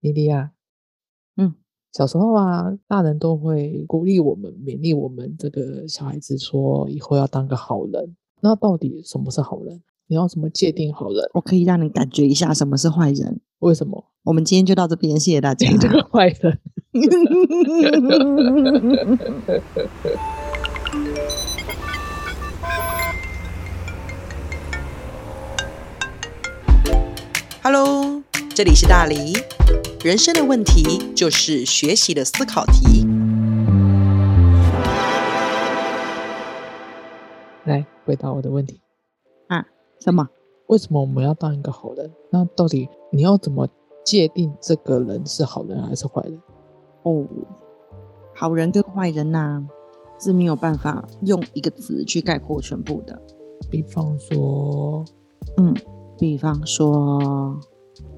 莉莉亚，嗯，小时候啊，大人都会鼓励我们、勉励我们这个小孩子，说以后要当个好人。那到底什么是好人？你要怎么界定好人？我可以让你感觉一下什么是坏人。为什么？我们今天就到这边，谢谢大家。这个坏人。Hello，这里是大黎。人生的问题就是学习的思考题。来回答我的问题：啊什么？为什么我们要当一个好人？那到底你要怎么界定这个人是好人还是坏人？哦，好人跟坏人呐、是没有办法用一个词去概括全部的。比方说，嗯，比方说，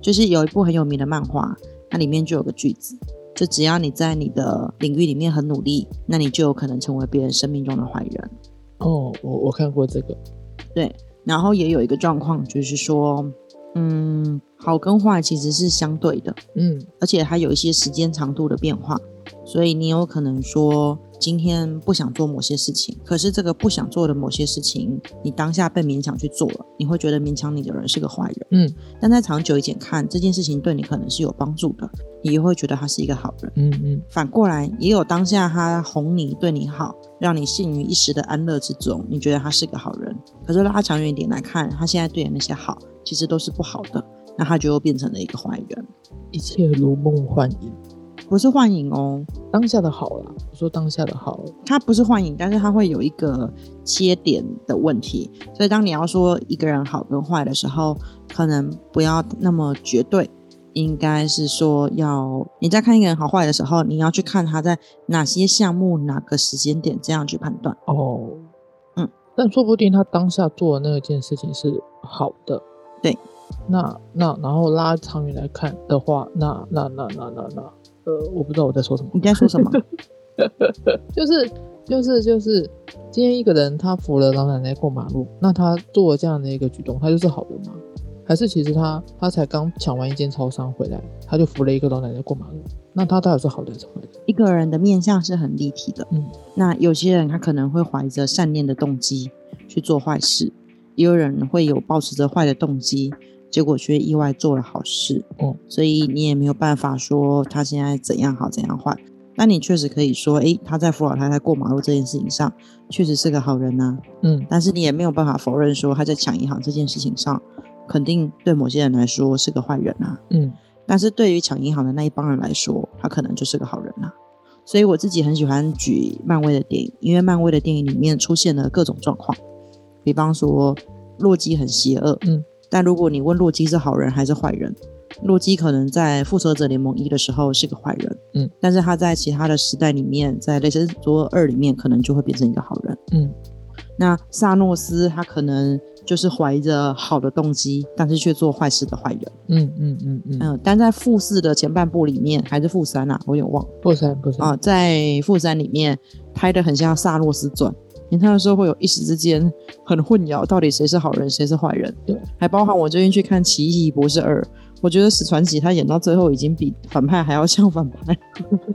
就是有一部很有名的漫画，它里面就有个句子，就只要你在你的领域里面很努力，那你就有可能成为别人生命中的坏人。哦，我我看过这个，对，然后也有一个状况，就是说，嗯，好跟坏其实是相对的，嗯而且它有一些时间长度的变化，所以你有可能说今天不想做某些事情，可是这个不想做的某些事情，你当下被勉强去做了，你会觉得勉强你的人是个坏人，嗯但在长久一点看，这件事情对你可能是有帮助的，你也会觉得他是一个好人。嗯嗯反过来，也有当下他哄你、对你好，让你陷于一时的安乐之中，你觉得他是个好人。可是拉长远一点来看，他现在对你那些好，其实都是不好的，那他就又变成了一个坏人，一切如梦幻影。不是幻影哦，当下的好啦，我说当下的好，它不是幻影，但是它会有一个切点的问题。所以当你要说一个人好跟坏的时候，可能不要那么绝对，应该是说要你在看一个人好坏的时候，你要去看他在哪些项目、哪个时间点这样去判断。哦，嗯，但说不定他当下做的那件事情是好的，对。那那然后拉长远来看的话，那那那那那那，呃，我不知道我在说什么，你在说什么？就是就是就是，今天一个人他扶了老奶奶过马路，那他做了这样的一个举动，他就是好人吗？还是其实他他才刚抢完一间超商回来，他就扶了一个老奶奶过马路，那他到底是好人还是坏人？一个人的面相是很立体的。嗯，那有些人他可能会怀着善念的动机去做坏事，也有人会有抱持着坏的动机，结果却意外做了好事。哦，所以你也没有办法说他现在怎样好怎样坏。那你确实可以说，诶，他在扶老太太过马路这件事情上确实是个好人呐、嗯但是你也没有办法否认说他在抢银行这件事情上，肯定对某些人来说是个坏人啊。嗯但是对于抢银行的那一帮人来说，他可能就是个好人呐、所以我自己很喜欢举漫威的电影，因为漫威的电影里面出现了各种状况，比方说洛基很邪恶，嗯，但如果你问洛基是好人还是坏人，洛基可能在复仇者联盟一的时候是个坏人，嗯，但是他在其他的时代里面，在雷神索尔二里面可能就会变成一个好人。嗯那萨诺斯他可能就是怀着好的动机，但是却做坏事的坏人。嗯嗯嗯嗯，嗯，但在复四的前半部里面，还是复三啊，我有点忘复三不三啊，在复三里面拍的很像《萨诺斯传》，你看的时候会有一时之间很混淆，到底谁是好人，谁是坏人。对，还包含我最近去看《奇异博士二》，我觉得史传奇他演到最后已经比反派还要像反派，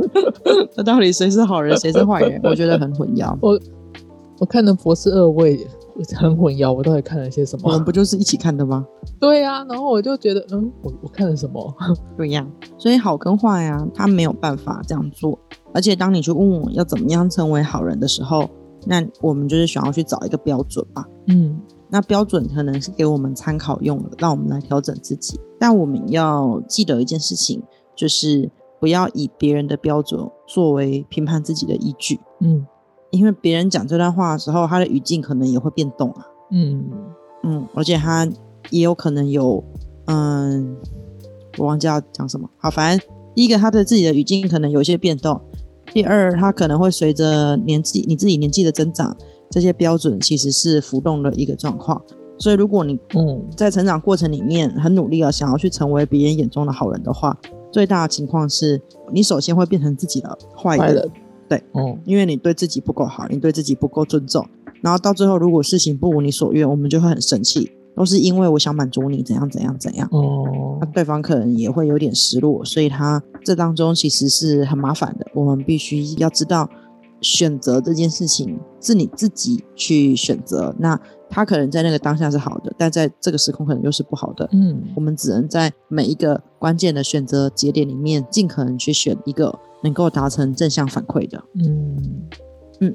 那到底谁是好人，谁是坏人？我觉得很混淆。我我看的《博士二》我也很混淆，我到底看了些什么我们？不就是一起看的吗？对呀、然后我就觉得，嗯，我我看了什么？对呀，所以好跟坏啊，他没有办法这样做。而且当你去问我要怎么样成为好人的时候，那我们就是想要去找一个标准吧。嗯那标准可能是给我们参考用的，让我们来调整自己。但我们要记得一件事情，就是不要以别人的标准作为评判自己的依据，嗯因为别人讲这段话的时候，他的语境可能也会变动啊。嗯嗯，而且他也有可能有，嗯，我忘记要讲什么。好，反正第一个，他的自己的语境可能有一些变动；第二，他可能会随着年纪你自己年纪的增长，这些标准其实是浮动的一个状况。所以，如果你嗯在成长过程里面很努力啊想要去成为别人眼中的好人的话，最大的情况是你首先会变成自己的坏人，坏人，对，哦，因为你对自己不够好，你对自己不够尊重，然后到最后如果事情不如你所愿，我们就会很生气，都是因为我想满足你怎样怎样怎样。哦那，对方可能也会有点失落，所以他这当中其实是很麻烦的。我们必须要知道，选择这件事情是你自己去选择。那他可能在那个当下是好的，但在这个时空可能又是不好的。嗯我们只能在每一个关键的选择节点里面，尽可能去选一个能够达成正向反馈的。嗯嗯，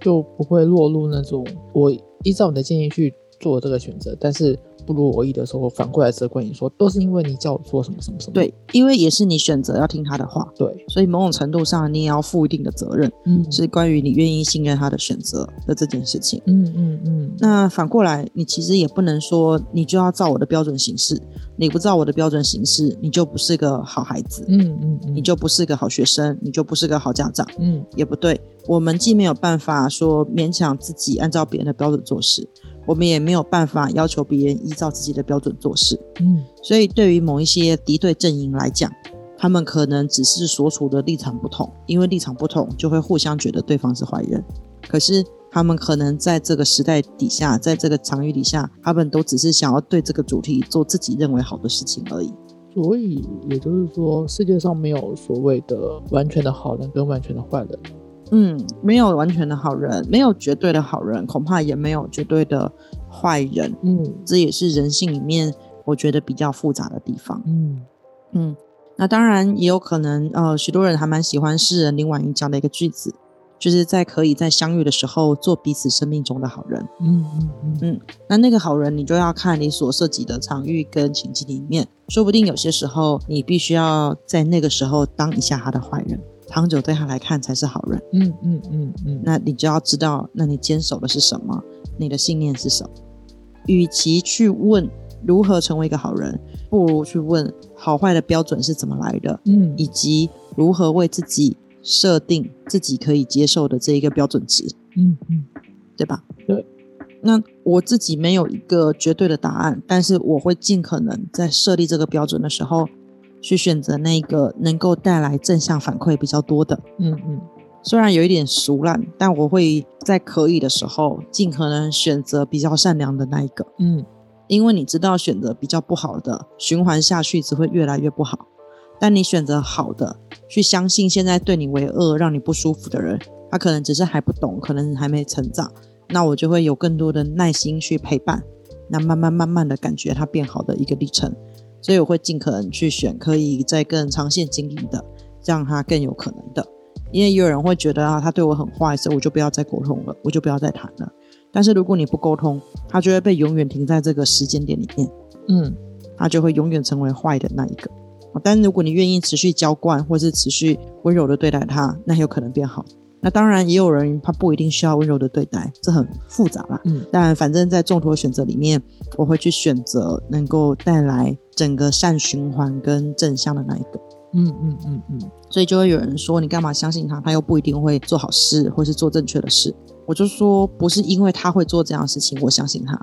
就不会落入那种我依照你的建议去做这个选择，但是不如我意的时候，反过来责怪你说，都是因为你叫我做什么什么什么。对，因为也是你选择要听他的话，对，所以某种程度上你也要负一定的责任，嗯是关于你愿意信任他的选择的这件事情。嗯嗯嗯，那反过来，你其实也不能说你就要照我的标准行事，你不照我的标准行事，你就不是个好孩子，嗯嗯嗯，你就不是个好学生，你就不是个好家长，嗯也不对。我们既没有办法说勉强自己按照别人的标准做事，我们也没有办法要求别人依照自己的标准做事。嗯所以，对于某一些敌对阵营来讲，他们可能只是所处的立场不同，因为立场不同，就会互相觉得对方是坏人。可是，他们可能在这个时代底下，在这个场域底下，他们都只是想要对这个主题做自己认为好的事情而已。所以也就是说，世界上没有所谓的完全的好人跟完全的坏人。嗯，没有完全的好人，没有绝对的好人，恐怕也没有绝对的坏人。嗯这也是人性里面我觉得比较复杂的地方。嗯嗯，那当然也有可能，呃，许多人还蛮喜欢诗人林婉莹讲的一个句子，就是在可以在相遇的时候做彼此生命中的好人。嗯嗯嗯那那个好人，你就要看你所涉及的场域跟情境里面，说不定有些时候你必须要在那个时候当一下他的坏人，长久对他来看才是好人。嗯嗯嗯嗯，那你就要知道，那你坚守的是什么，你的信念是什么。与其去问如何成为一个好人，不如去问好坏的标准是怎么来的，嗯以及如何为自己设定自己可以接受的这一个标准值，嗯嗯对吧？对。那我自己没有一个绝对的答案，但是我会尽可能在设立这个标准的时候，去选择那个能够带来正向反馈比较多的。嗯嗯虽然有一点俗烂，但我会在可以的时候，尽可能选择比较善良的那一个。嗯因为你知道，选择比较不好的，循环下去只会越来越不好。但你选择好的，去相信现在对你为恶、让你不舒服的人，他可能只是还不懂，可能还没成长。那我就会有更多的耐心去陪伴，那慢慢慢慢的感觉他变好的一个历程。所以我会尽可能去选可以在更长线经营的，让他更有可能的。因为也有人会觉得啊，他对我很坏，所以我就不要再沟通了，我就不要再谈了。但是如果你不沟通，他就会被永远停在这个时间点里面，嗯他就会永远成为坏的那一个。但如果你愿意持续浇灌，或是持续温柔的对待他，那有可能变好。那当然，也有人他不一定需要温柔的对待，这很复杂啦。嗯但反正在众多选择里面，我会去选择能够带来整个善循环跟正向的那一个。嗯嗯嗯嗯，所以就会有人说，你干嘛相信他？他又不一定会做好事，或是做正确的事。我就说，不是因为他会做这样的事情，我相信他。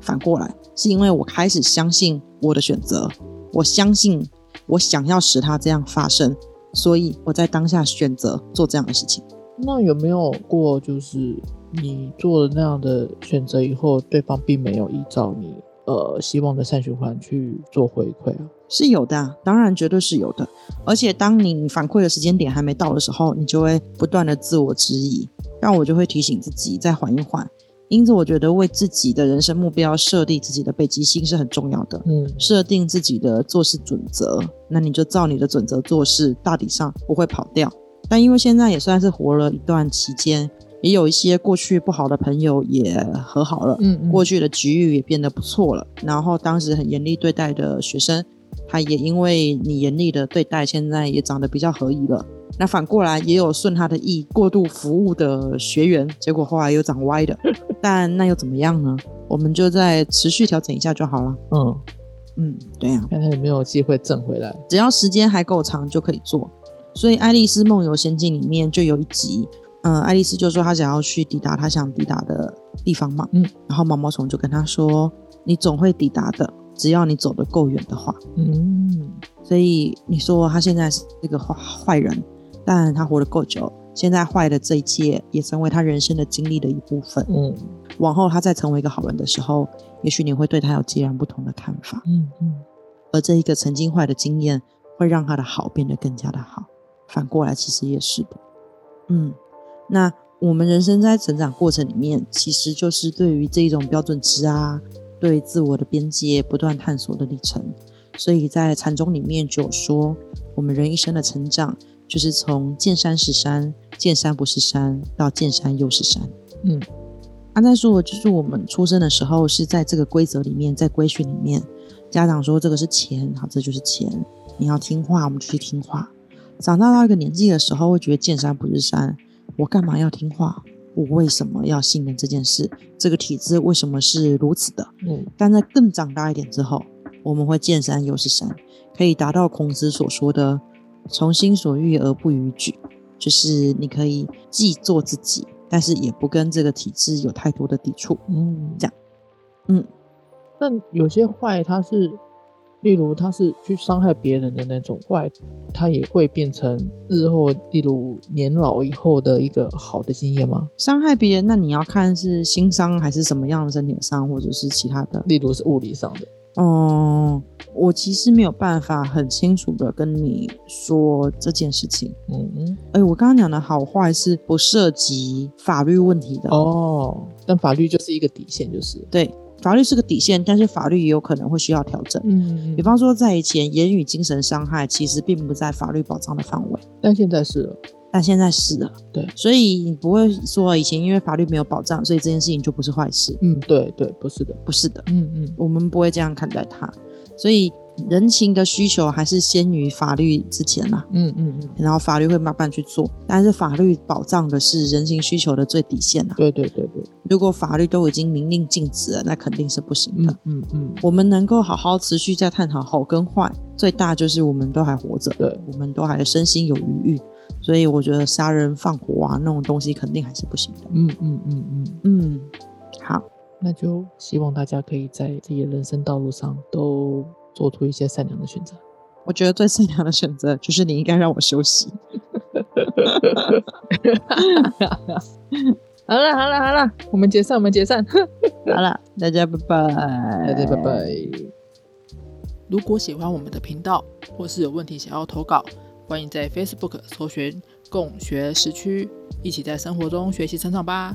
反过来，是因为我开始相信我的选择，我相信我想要使他这样发生，所以我在当下选择做这样的事情。那有没有过就是你做了那样的选择以后，对方并没有依照你呃希望的善循环去做回馈啊？是有的、啊，当然绝对是有的。而且当你反馈的时间点还没到的时候，你就会不断的自我质疑，让我就会提醒自己再缓一缓。因此，我觉得为自己的人生目标设立自己的北极星是很重要的。嗯设定自己的做事准则，那你就照你的准则做事，大体上不会跑掉。但因为现在也算是活了一段期间，也有一些过去不好的朋友也和好了，嗯嗯，过去的局域也变得不错了。然后当时很严厉对待的学生，他也因为你严厉的对待，现在也长得比较合宜了。那反过来也有顺他的意过度服务的学员，结果后来又长歪的。但那又怎么样呢？我们就再持续调整一下就好了。嗯，嗯，对呀、看他有没有机会挣回来。只要时间还够长就可以做。所以《爱丽丝梦游仙境》里面就有一集，嗯、爱丽丝就说她想要去抵达她想抵达的地方嘛，嗯，然后毛毛虫就跟她说：“你总会抵达的，只要你走得够远的话。嗯”所以你说他现在是一个坏坏人，但他活得够久，现在坏的这一切也成为他人生的经历的一部分。嗯往后他再成为一个好人的时候，也许你会对他有截然不同的看法。嗯嗯而这一个曾经坏的经验，会让他的好变得更加的好。反过来，其实也是的。嗯，那我们人生在成长过程里面，其实就是对于这一种标准值啊，对自我的边界不断探索的历程。所以在禅宗里面就有说，我们人一生的成长，就是从见山是山，见山不是山，到见山又是山。嗯，阿在说，就是我们出生的时候是在这个规则里面，在规训里面，家长说这个是钱，好，这就是钱，你要听话，我们就去听话。长大到一个年纪的时候，会觉得见山不是山，我干嘛要听话？我为什么要信任这件事？这个体制为什么是如此的？嗯但在更长大一点之后，我们会见山又是山，可以达到孔子所说的“从心所欲而不逾矩”，就是你可以既做自己，但是也不跟这个体制有太多的抵触。嗯，这样嗯，但有些坏，它是，例如他是去伤害别人的那种坏，他也会变成日后，例如年老以后的一个好的经验吗？伤害别人，那你要看是心伤还是什么样的身体伤，或者是其他的。例如是物理上的。哦、我其实没有办法很清楚的跟你说这件事情。嗯嗯。哎，我刚刚讲的好坏是不涉及法律问题的。哦，但法律就是一个底线，就是。对，法律是个底线，但是法律也有可能会需要调整。嗯比方说，在以前，言语精神伤害其实并不在法律保障的范围，但现在是了。但现在是了。对所以你不会说以前因为法律没有保障，所以这件事情就不是坏事。嗯，对对，不是的。不是的，嗯嗯我们不会这样看待它。所以人情的需求还是先于法律之前啦。嗯嗯嗯，然后法律会慢慢去做，但是法律保障的是人情需求的最底线啊。对对对对。如果法律都已经明令禁止了，那肯定是不行的。嗯嗯嗯，我们能够好好持续在探讨好跟坏，最大就是我们都还活着，对。我们都还身心有余裕，所以我觉得杀人放火啊那种东西肯定还是不行的。嗯嗯嗯嗯，嗯，好，那就希望大家可以在自己的人生道路上都做出一些善良的选择。我觉得最善良的选择就是你应该让我休息。好了好了好了，我们解散，我们解散。好了，大家拜拜，大家拜拜。如果喜欢我们的频道，或是有问题想要投稿，欢迎在 Facebook 搜寻“共学时区”，一起在生活中学习成长吧。